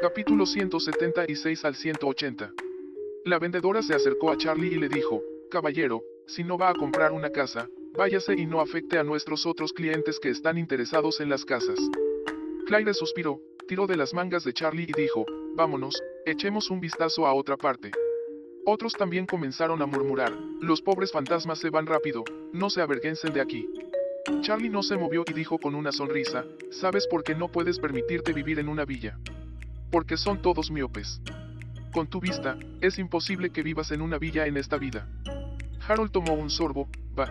Capítulo 176 al 180. La vendedora se acercó a Charlie y le dijo, Caballero, si no va a comprar una casa, váyase y no afecte a nuestros otros clientes que están interesados en las casas. Claire suspiró, tiró de las mangas de Charlie y dijo, vámonos, echemos un vistazo a otra parte. Otros también comenzaron a murmurar, los pobres fantasmas se van rápido, no se avergüencen de aquí. Charlie no se movió y dijo con una sonrisa, ¿sabes por qué no puedes permitirte vivir en una villa? Porque son todos miopes. Con tu vista, es imposible que vivas en una villa en esta vida. Harold tomó un sorbo, va.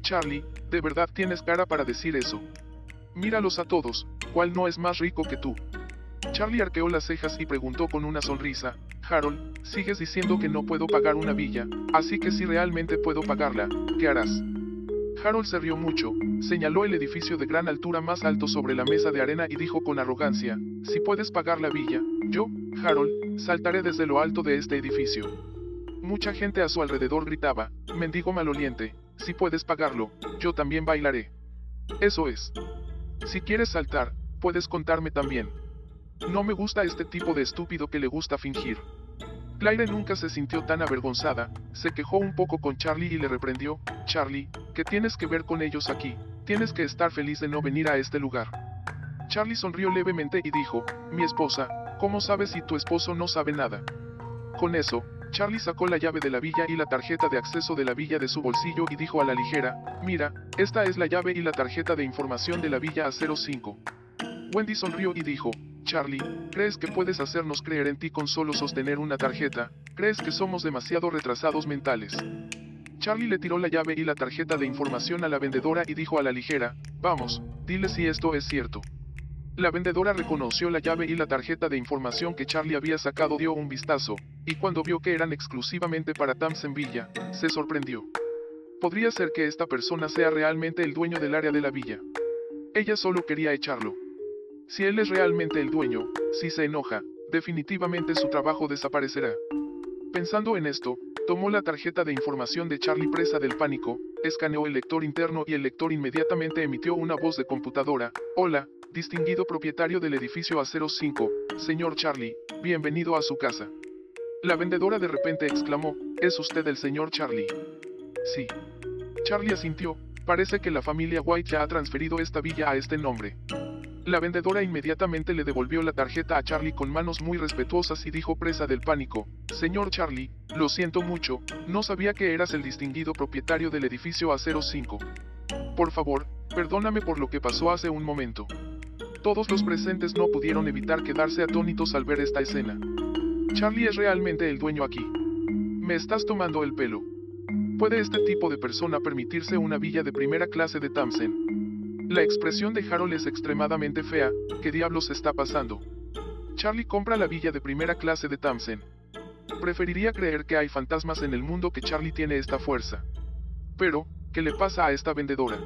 Charlie, de verdad tienes cara para decir eso. Míralos a todos, ¿cuál no es más rico que tú? Charlie arqueó las cejas y preguntó con una sonrisa, Harold, sigues diciendo que no puedo pagar una villa, así que si realmente puedo pagarla, ¿qué harás? Harold se rió mucho, señaló el edificio de gran altura más alto sobre la mesa de arena y dijo con arrogancia, si puedes pagar la villa, yo, Harold, saltaré desde lo alto de este edificio. Mucha gente a su alrededor gritaba, mendigo maloliente, si puedes pagarlo, yo también bailaré. Eso es. Si quieres saltar, puedes contarme también. No me gusta este tipo de estúpido que le gusta fingir. Claire nunca se sintió tan avergonzada, se quejó un poco con Charlie y le reprendió, Charlie, ¿qué tienes que ver con ellos aquí? Tienes que estar feliz de no venir a este lugar. Charlie sonrió levemente y dijo, mi esposa, ¿cómo sabes si tu esposo no sabe nada? Con eso, Charlie sacó la llave de la villa y la tarjeta de acceso de la villa de su bolsillo y dijo a la ligera, mira, esta es la llave y la tarjeta de información de la villa A05. Wendy sonrió y dijo, Charlie, ¿crees que puedes hacernos creer en ti con solo sostener una tarjeta? ¿Crees que somos demasiado retrasados mentales? Charlie le tiró la llave y la tarjeta de información a la vendedora y dijo a la ligera, vamos, dile si esto es cierto. La vendedora reconoció la llave y la tarjeta de información que Charlie había sacado dio un vistazo, y cuando vio que eran exclusivamente para Tamsen Villa, se sorprendió. Podría ser que esta persona sea realmente el dueño del área de la villa. Ella solo quería echarlo. Si él es realmente el dueño, si se enoja, definitivamente su trabajo desaparecerá. Pensando en esto, tomó la tarjeta de información de Charlie presa del pánico, escaneó el lector interno y el lector inmediatamente emitió una voz de computadora, Hola, distinguido propietario del edificio A05, señor Charlie, bienvenido a su casa. La vendedora de repente exclamó, ¿es usted el señor Charlie? Sí. Charlie asintió, parece que la familia White ya ha transferido esta villa a este nombre. La vendedora inmediatamente le devolvió la tarjeta a Charlie con manos muy respetuosas y dijo presa del pánico, Señor Charlie, lo siento mucho, no sabía que eras el distinguido propietario del edificio A05. Por favor, perdóname por lo que pasó hace un momento. Todos los presentes no pudieron evitar quedarse atónitos al ver esta escena. Charlie es realmente el dueño aquí. Me estás tomando el pelo. ¿Puede este tipo de persona permitirse una villa de primera clase de Tamsen? La expresión de Harold es extremadamente fea, ¿qué diablos está pasando? Charlie compra la villa de primera clase de Tamsen. Preferiría creer que hay fantasmas en el mundo que Charlie tiene esta fuerza. Pero, ¿qué le pasa a esta vendedora?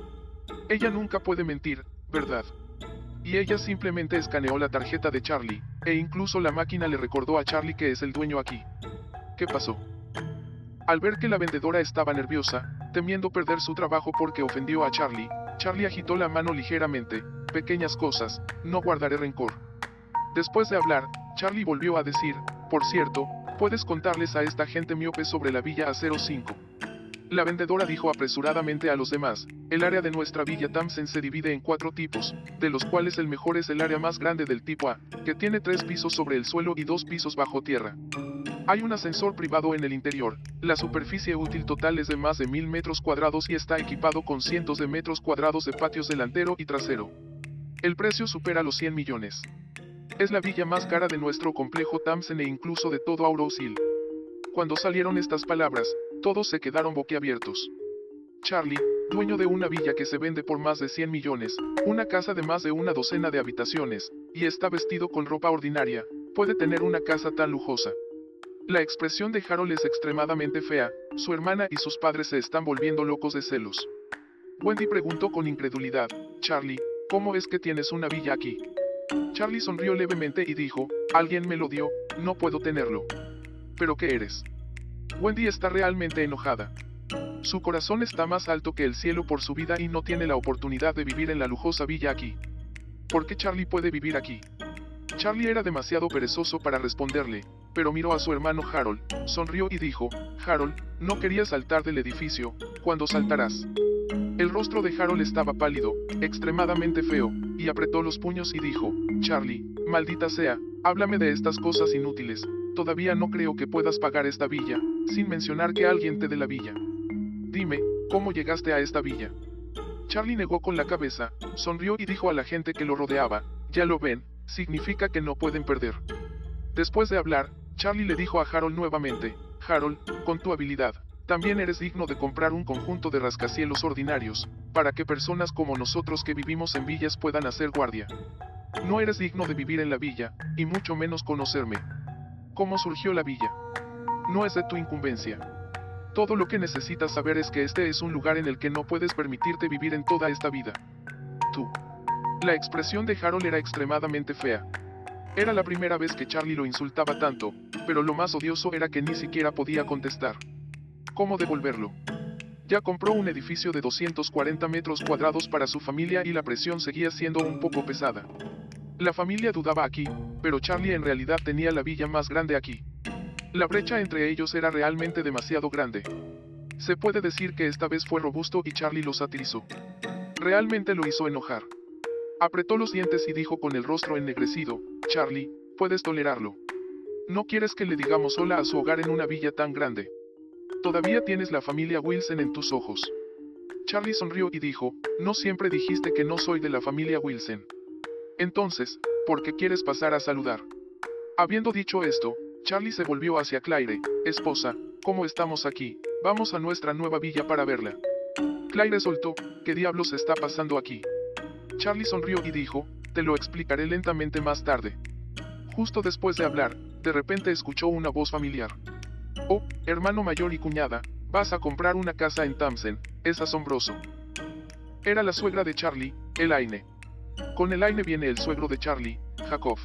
Ella nunca puede mentir, ¿verdad? Y ella simplemente escaneó la tarjeta de Charlie, e incluso la máquina le recordó a Charlie que es el dueño aquí. ¿Qué pasó? Al ver que la vendedora estaba nerviosa, temiendo perder su trabajo porque ofendió a Charlie, Charlie agitó la mano ligeramente, pequeñas cosas, no guardaré rencor. Después de hablar, Charlie volvió a decir, por cierto, puedes contarles a esta gente miope sobre la Villa A05. La vendedora dijo apresuradamente a los demás, el área de nuestra Villa Tamsen se divide en cuatro tipos, de los cuales el mejor es el área más grande del tipo A, que tiene tres pisos sobre el suelo y dos pisos bajo tierra. Hay un ascensor privado en el interior, la superficie útil total es de más de mil metros cuadrados y está equipado con cientos de metros cuadrados de patios delantero y trasero. El precio supera los 100 millones. Es la villa más cara de nuestro complejo Tamsen e incluso de todo Aurosil. Cuando salieron estas palabras, todos se quedaron boquiabiertos. Charlie, dueño de una villa que se vende por más de 100 millones, una casa de más de una docena de habitaciones, y está vestido con ropa ordinaria, puede tener una casa tan lujosa. La expresión de Harold es extremadamente fea, su hermana y sus padres se están volviendo locos de celos. Wendy preguntó con incredulidad, Charlie, ¿cómo es que tienes una villa aquí? Charlie sonrió levemente y dijo, alguien me lo dio, no puedo tenerlo. ¿Pero qué eres? Wendy está realmente enojada. Su corazón está más alto que el cielo por su vida y no tiene la oportunidad de vivir en la lujosa villa aquí. ¿Por qué Charlie puede vivir aquí? Charlie era demasiado perezoso para responderle, pero miró a su hermano Harold, sonrió y dijo, Harold, no quería saltar del edificio, cuando saltarás. El rostro de Harold estaba pálido, extremadamente feo, y apretó los puños y dijo, Charlie, maldita sea, háblame de estas cosas inútiles, todavía no creo que puedas pagar esta villa, sin mencionar que alguien te dé la villa. Dime, ¿cómo llegaste a esta villa? Charlie negó con la cabeza, sonrió y dijo a la gente que lo rodeaba, ya lo ven, significa que no pueden perder. Después de hablar, Charlie le dijo a Harold nuevamente, Harold, con tu habilidad, también eres digno de comprar un conjunto de rascacielos ordinarios, para que personas como nosotros que vivimos en villas puedan hacer guardia. No eres digno de vivir en la villa, y mucho menos conocerme. ¿Cómo surgió la villa? No es de tu incumbencia. Todo lo que necesitas saber es que este es un lugar en el que no puedes permitirte vivir en toda esta vida. Tú. La expresión de Harold era extremadamente fea. Era la primera vez que Charlie lo insultaba tanto, pero lo más odioso era que ni siquiera podía contestar. ¿Cómo devolverlo? Ya compró un edificio de 240 metros cuadrados para su familia y la presión seguía siendo un poco pesada. La familia dudaba aquí, pero Charlie en realidad tenía la villa más grande aquí. La brecha entre ellos era realmente demasiado grande. Se puede decir que esta vez fue robusto y Charlie lo satirizó. Realmente lo hizo enojar. Apretó los dientes y dijo con el rostro ennegrecido, Charlie, puedes tolerarlo. No quieres que le digamos hola a su hogar en una villa tan grande. Todavía tienes la familia Wilson en tus ojos. Charlie sonrió y dijo, no siempre dijiste que no soy de la familia Wilson. Entonces, ¿por qué quieres pasar a saludar? Habiendo dicho esto, Charlie se volvió hacia Claire, esposa, ¿cómo estamos aquí? Vamos a nuestra nueva villa para verla. Claire soltó, ¿qué diablos está pasando aquí? Charlie sonrió y dijo, te lo explicaré lentamente más tarde. Justo después de hablar, de repente escuchó una voz familiar. Oh, hermano mayor y cuñada, vas a comprar una casa en Tamsen, es asombroso. Era la suegra de Charlie, Elaine. Con Elaine viene el suegro de Charlie, Jacob.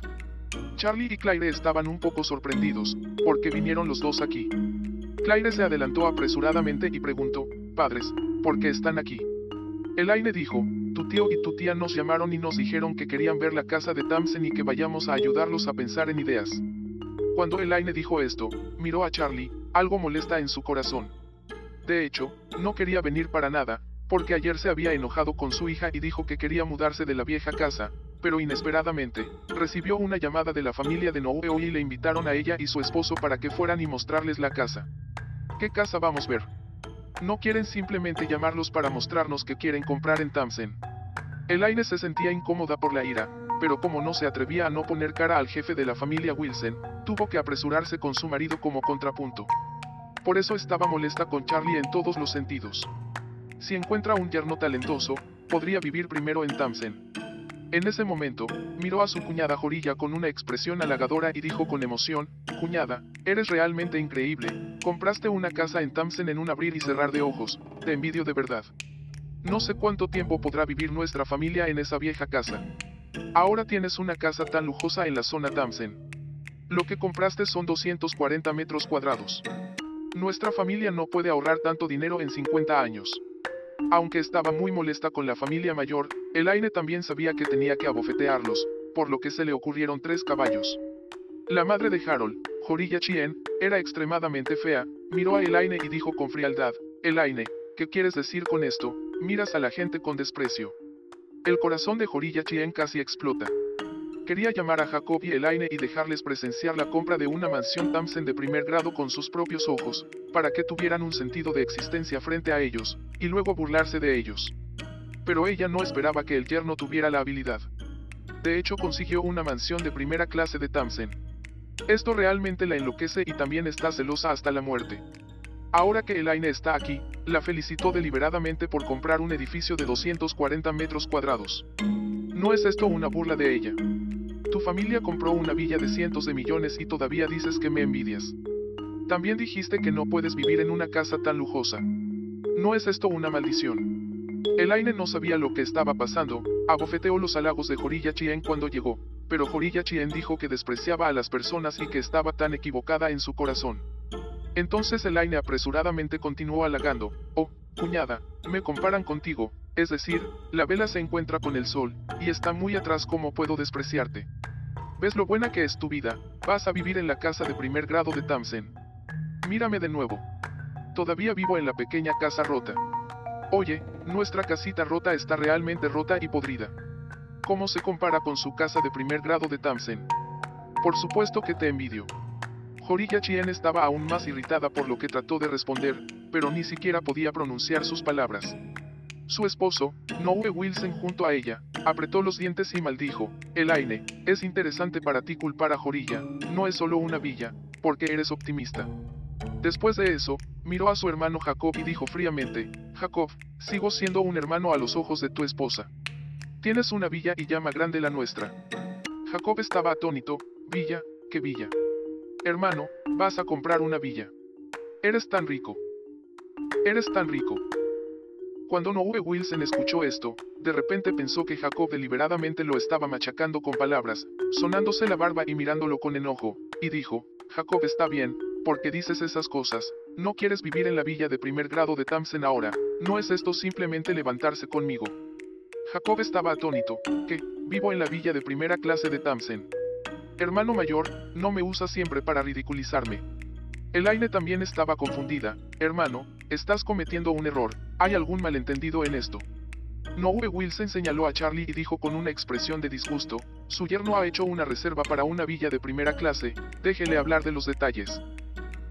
Charlie y Claire estaban un poco sorprendidos, porque vinieron los dos aquí. Claire se adelantó apresuradamente y preguntó, Padres, ¿por qué están aquí? Elaine dijo, tu tío y tu tía nos llamaron y nos dijeron que querían ver la casa de Tamsen y que vayamos a ayudarlos a pensar en ideas. Cuando Elaine dijo esto, miró a Charlie, algo molesta en su corazón. De hecho, no quería venir para nada, porque ayer se había enojado con su hija y dijo que quería mudarse de la vieja casa, pero inesperadamente, recibió una llamada de la familia de Noeo y le invitaron a ella y su esposo para que fueran y mostrarles la casa. ¿Qué casa vamos a ver? No quieren simplemente llamarlos para mostrarnos que quieren comprar en Tamsen. Elaine se sentía incómoda por la ira, pero como no se atrevía a no poner cara al jefe de la familia Wilson, tuvo que apresurarse con su marido como contrapunto. Por eso estaba molesta con Charlie en todos los sentidos. Si encuentra un yerno talentoso, podría vivir primero en Tamsen. En ese momento, miró a su cuñada Jorilla con una expresión halagadora y dijo con emoción, Cuñada, eres realmente increíble, compraste una casa en Tamsen en un abrir y cerrar de ojos, te envidio de verdad. No sé cuánto tiempo podrá vivir nuestra familia en esa vieja casa. Ahora tienes una casa tan lujosa en la zona Tamsen. Lo que compraste son 240 metros cuadrados. Nuestra familia no puede ahorrar tanto dinero en 50 años. Aunque estaba muy molesta con la familia mayor, Elaine también sabía que tenía que abofetearlos, por lo que se le ocurrieron tres caballos. La madre de Harold, Jorilla Chien, era extremadamente fea, miró a Elaine y dijo con frialdad, Elaine, ¿qué quieres decir con esto? Miras a la gente con desprecio. El corazón de Jorilla Chien casi explota. Quería llamar a Jacob y Elaine y dejarles presenciar la compra de una mansión Tamsen de primer grado con sus propios ojos, para que tuvieran un sentido de existencia frente a ellos, y luego burlarse de ellos. Pero ella no esperaba que el yerno tuviera la habilidad. De hecho consiguió una mansión de primera clase de Tamsen. Esto realmente la enloquece y también está celosa hasta la muerte. Ahora que Elaine está aquí, la felicitó deliberadamente por comprar un edificio de 240 metros cuadrados. ¿No es esto una burla de ella? Tu familia compró una villa de cientos de millones y todavía dices que me envidias. También dijiste que no puedes vivir en una casa tan lujosa. ¿No es esto una maldición? Elaine no sabía lo que estaba pasando, abofeteó los halagos de Jorilla Chien cuando llegó, pero Jorilla Chien dijo que despreciaba a las personas y que estaba tan equivocada en su corazón. Entonces Elaine apresuradamente continuó halagando, oh, cuñada, me comparan contigo, es decir, la vela se encuentra con el sol, y está muy atrás ¿cómo puedo despreciarte? ¿ves lo buena que es tu vida? Vas a vivir en la casa de primer grado de Tamsen. Mírame de nuevo. Todavía vivo en la pequeña casa rota. Oye, nuestra casita rota está realmente rota y podrida. ¿Cómo se compara con su casa de primer grado de Tamsen? Por supuesto que te envidio. Jorilla Chien estaba aún más irritada por lo que trató de responder, pero ni siquiera podía pronunciar sus palabras. Su esposo, Noe Wilson junto a ella, apretó los dientes y maldijo, Elaine, es interesante para ti culpar a Jorilla, no es solo una villa, porque eres optimista. Después de eso, miró a su hermano Jacob y dijo fríamente, Jacob, sigo siendo un hermano a los ojos de tu esposa. Tienes una villa y llama grande la nuestra. Jacob estaba atónito, villa, ¿qué villa? Hermano, vas a comprar una villa. Eres tan rico. Eres tan rico. Cuando Noe Wilson escuchó esto, de repente pensó que Jacob deliberadamente lo estaba machacando con palabras, sonándose la barba y mirándolo con enojo, y dijo, Jacob está bien, porque dices esas cosas, no quieres vivir en la villa de primer grado de Tamsen ahora, no es esto simplemente levantarse conmigo. Jacob estaba atónito, que, vivo en la villa de primera clase de Tamsen. Hermano mayor, no me usa siempre para ridiculizarme. Elaine también estaba confundida. Hermano, estás cometiendo un error, ¿hay algún malentendido en esto? Noe Wilson señaló a Charlie y dijo con una expresión de disgusto, su yerno ha hecho una reserva para una villa de primera clase, déjele hablar de los detalles.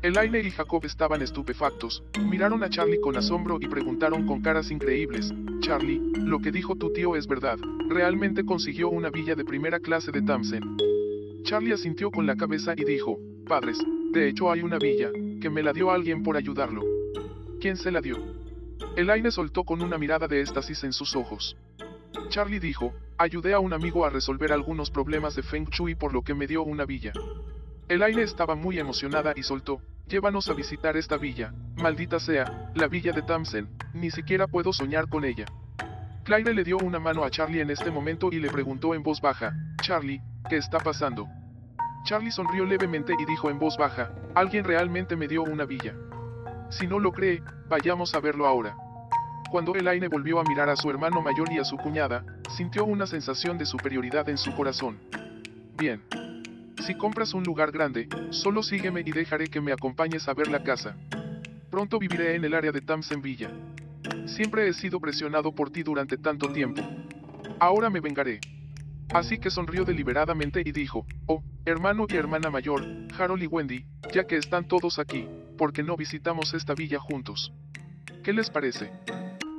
Elaine y Jacob estaban estupefactos, miraron a Charlie con asombro y preguntaron con caras increíbles, Charlie, lo que dijo tu tío es verdad, realmente consiguió una villa de primera clase de Tamsen. Charlie asintió con la cabeza y dijo, Padres, de hecho hay una villa, que me la dio alguien por ayudarlo. ¿Quién se la dio? Elaine soltó con una mirada de éxtasis en sus ojos. Charlie dijo, ayudé a un amigo a resolver algunos problemas de Feng Shui por lo que me dio una villa. Elaine estaba muy emocionada y soltó, llévanos a visitar esta villa, maldita sea, la villa de Tamsen, ni siquiera puedo soñar con ella. Claire le dio una mano a Charlie en este momento y le preguntó en voz baja, Charlie, ¿qué está pasando? Charlie sonrió levemente y dijo en voz baja, alguien realmente me dio una villa. Si no lo cree, vayamos a verlo ahora. Cuando Elaine volvió a mirar a su hermano mayor y a su cuñada, sintió una sensación de superioridad en su corazón. Bien. Si compras un lugar grande, solo sígueme y dejaré que me acompañes a ver la casa. Pronto viviré en el área de Tamsen Villa. Siempre he sido presionado por ti durante tanto tiempo. Ahora me vengaré. Así que sonrió deliberadamente y dijo, oh, hermano y hermana mayor, Harold y Wendy, ya que están todos aquí, ¿por qué no visitamos esta villa juntos? ¿Qué les parece?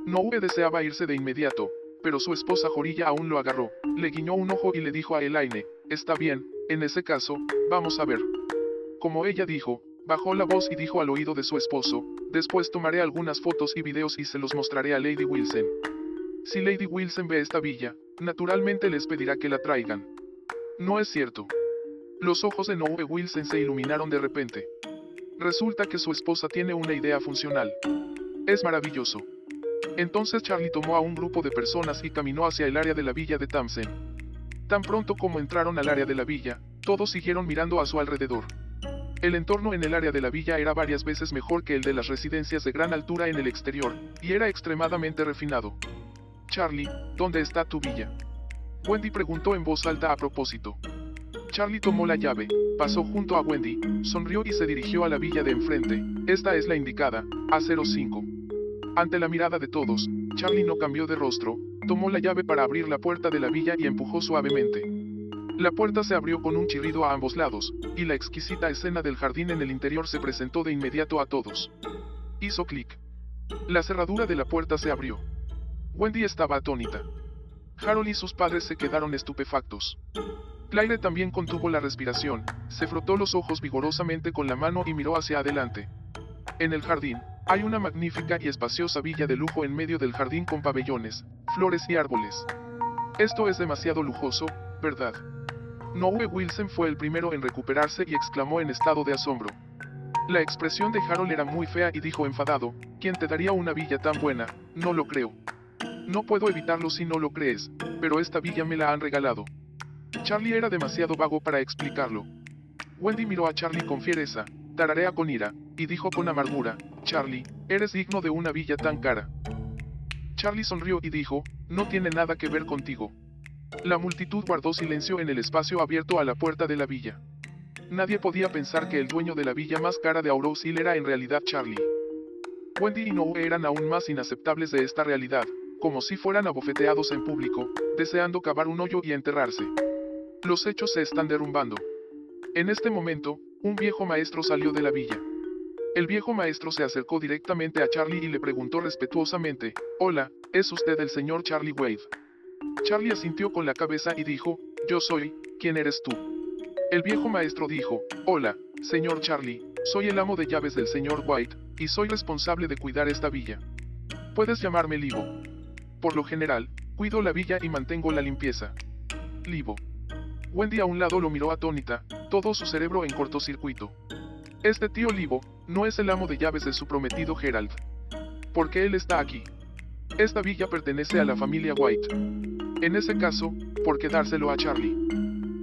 Noe deseaba irse de inmediato, pero su esposa Jorilla aún lo agarró, le guiñó un ojo y le dijo a Elaine, está bien, en ese caso, vamos a ver. Como ella dijo, bajó la voz y dijo al oído de su esposo, después tomaré algunas fotos y videos y se los mostraré a Lady Wilson. Si Lady Wilson ve esta villa, naturalmente les pedirá que la traigan. No es cierto. Los ojos de Noe Wilson se iluminaron de repente. Resulta que su esposa tiene una idea funcional. Es maravilloso. Entonces Charlie tomó a un grupo de personas y caminó hacia el área de la villa de Tamsen. Tan pronto como entraron al área de la villa, todos siguieron mirando a su alrededor. El entorno en el área de la villa era varias veces mejor que el de las residencias de gran altura en el exterior, y era extremadamente refinado. Charlie, ¿dónde está tu villa? Wendy preguntó en voz alta a propósito. Charlie tomó la llave, pasó junto a Wendy, sonrió y se dirigió a la villa de enfrente. Esta es la indicada, A05. Ante la mirada de todos, Charlie no cambió de rostro, tomó la llave para abrir la puerta de la villa y empujó suavemente. La puerta se abrió con un chirrido a ambos lados, y la exquisita escena del jardín en el interior se presentó de inmediato a todos. Hizo clic. La cerradura de la puerta se abrió. Wendy estaba atónita. Harold y sus padres se quedaron estupefactos. Claire también contuvo la respiración, se frotó los ojos vigorosamente con la mano y miró hacia adelante. En el jardín, hay una magnífica y espaciosa villa de lujo en medio del jardín con pabellones, flores y árboles. Esto es demasiado lujoso, ¿verdad? Noe Wilson fue el primero en recuperarse y exclamó en estado de asombro. La expresión de Harold era muy fea y dijo enfadado, ¿quién te daría una villa tan buena? No lo creo. No puedo evitarlo si no lo crees, pero esta villa me la han regalado. Charlie era demasiado vago para explicarlo. Wendy miró a Charlie con fiereza, tararea con ira, y dijo con amargura, Charlie, eres digno de una villa tan cara. Charlie sonrió y dijo, no tiene nada que ver contigo. La multitud guardó silencio en el espacio abierto a la puerta de la villa. Nadie podía pensar que el dueño de la villa más cara de Auros Hill era en realidad Charlie. Wendy y Noe eran aún más inaceptables de esta realidad, como si fueran abofeteados en público, deseando cavar un hoyo y enterrarse. Los hechos se están derrumbando. En este momento, un viejo maestro salió de la villa. El viejo maestro se acercó directamente a Charlie y le preguntó respetuosamente, Hola, ¿es usted el señor Charlie Wade? Charlie asintió con la cabeza y dijo, Yo soy, ¿quién eres tú? El viejo maestro dijo, Hola, señor Charlie, soy el amo de llaves del señor White, y soy responsable de cuidar esta villa. Puedes llamarme Livo. Por lo general, cuido la villa y mantengo la limpieza. Livo. Wendy a un lado lo miró atónita, todo su cerebro en cortocircuito. Este tío Livo, no es el amo de llaves de su prometido Gerald. ¿Por qué él está aquí? Esta villa pertenece a la familia White. En ese caso, ¿por qué dárselo a Charlie?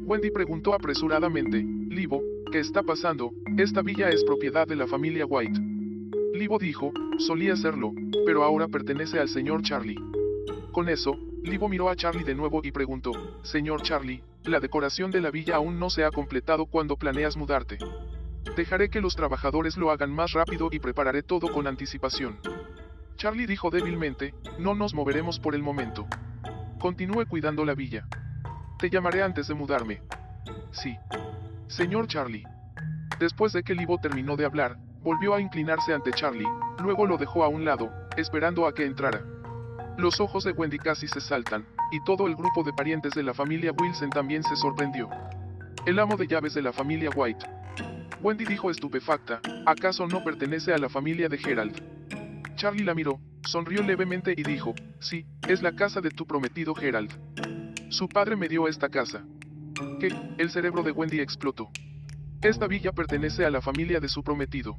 Wendy preguntó apresuradamente, Livo, ¿qué está pasando? Esta villa es propiedad de la familia White. Livo dijo, solía serlo, pero ahora pertenece al señor Charlie. Con eso, Livo miró a Charlie de nuevo y preguntó, Señor Charlie, la decoración de la villa aún no se ha completado cuando planeas mudarte. Dejaré que los trabajadores lo hagan más rápido y prepararé todo con anticipación. Charlie dijo débilmente, no nos moveremos por el momento. Continúe cuidando la villa. Te llamaré antes de mudarme. Sí. Señor Charlie. Después de que Livo terminó de hablar, volvió a inclinarse ante Charlie, luego lo dejó a un lado, esperando a que entrara. Los ojos de Wendy casi se saltan, y todo el grupo de parientes de la familia Wilson también se sorprendió. El amo de llaves de la familia White, Wendy dijo estupefacta, ¿acaso no pertenece a la familia de Gerald? Charlie la miró, sonrió levemente y dijo, sí, es la casa de tu prometido Gerald. Su padre me dio esta casa. ¿Qué? El cerebro de Wendy explotó. Esta villa pertenece a la familia de su prometido.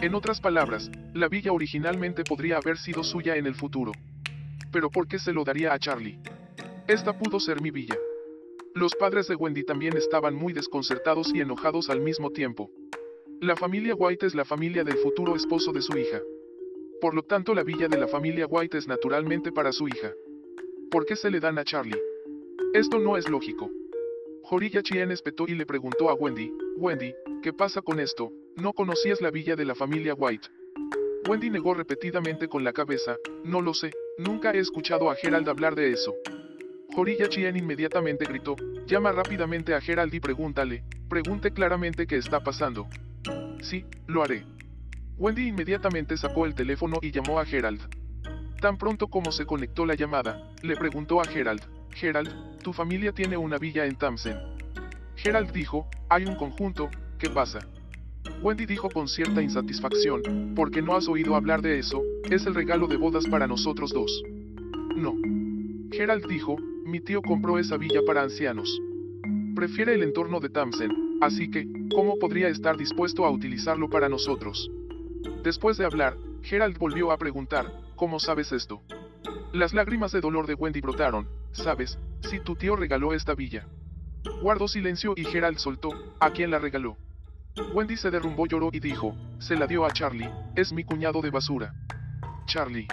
En otras palabras, la villa originalmente podría haber sido suya en el futuro. Pero ¿por qué se lo daría a Charlie? Esta pudo ser mi villa. Los padres de Wendy también estaban muy desconcertados y enojados al mismo tiempo. La familia White es la familia del futuro esposo de su hija. Por lo tanto la villa de la familia White es naturalmente para su hija. ¿Por qué se le dan a Charlie? Esto no es lógico. Jorilla Chien espetó y le preguntó a Wendy, Wendy, ¿qué pasa con esto? ¿No conocías la villa de la familia White? Wendy negó repetidamente con la cabeza, no lo sé, nunca he escuchado a Gerald hablar de eso. Jorilla Chien inmediatamente gritó, llama rápidamente a Gerald y pregúntale, pregunte claramente qué está pasando. Sí, lo haré. Wendy inmediatamente sacó el teléfono y llamó a Gerald. Tan pronto como se conectó la llamada, le preguntó a Gerald, Gerald, tu familia tiene una villa en Tamsen. Gerald dijo, hay un conjunto, ¿qué pasa? Wendy dijo con cierta insatisfacción, porque no has oído hablar de eso, es el regalo de bodas para nosotros dos. No. Gerald dijo, mi tío compró esa villa para ancianos. Prefiere el entorno de Tamsen, así que, ¿cómo podría estar dispuesto a utilizarlo para nosotros? Después de hablar, Gerald volvió a preguntar, ¿cómo sabes esto? Las lágrimas de dolor de Wendy brotaron, ¿sabes? Si tu tío regaló esta villa. Guardó silencio y Gerald soltó, ¿a quién la regaló? Wendy se derrumbó, lloró y dijo, se la dio a Charlie, es mi cuñado de basura. Charlie.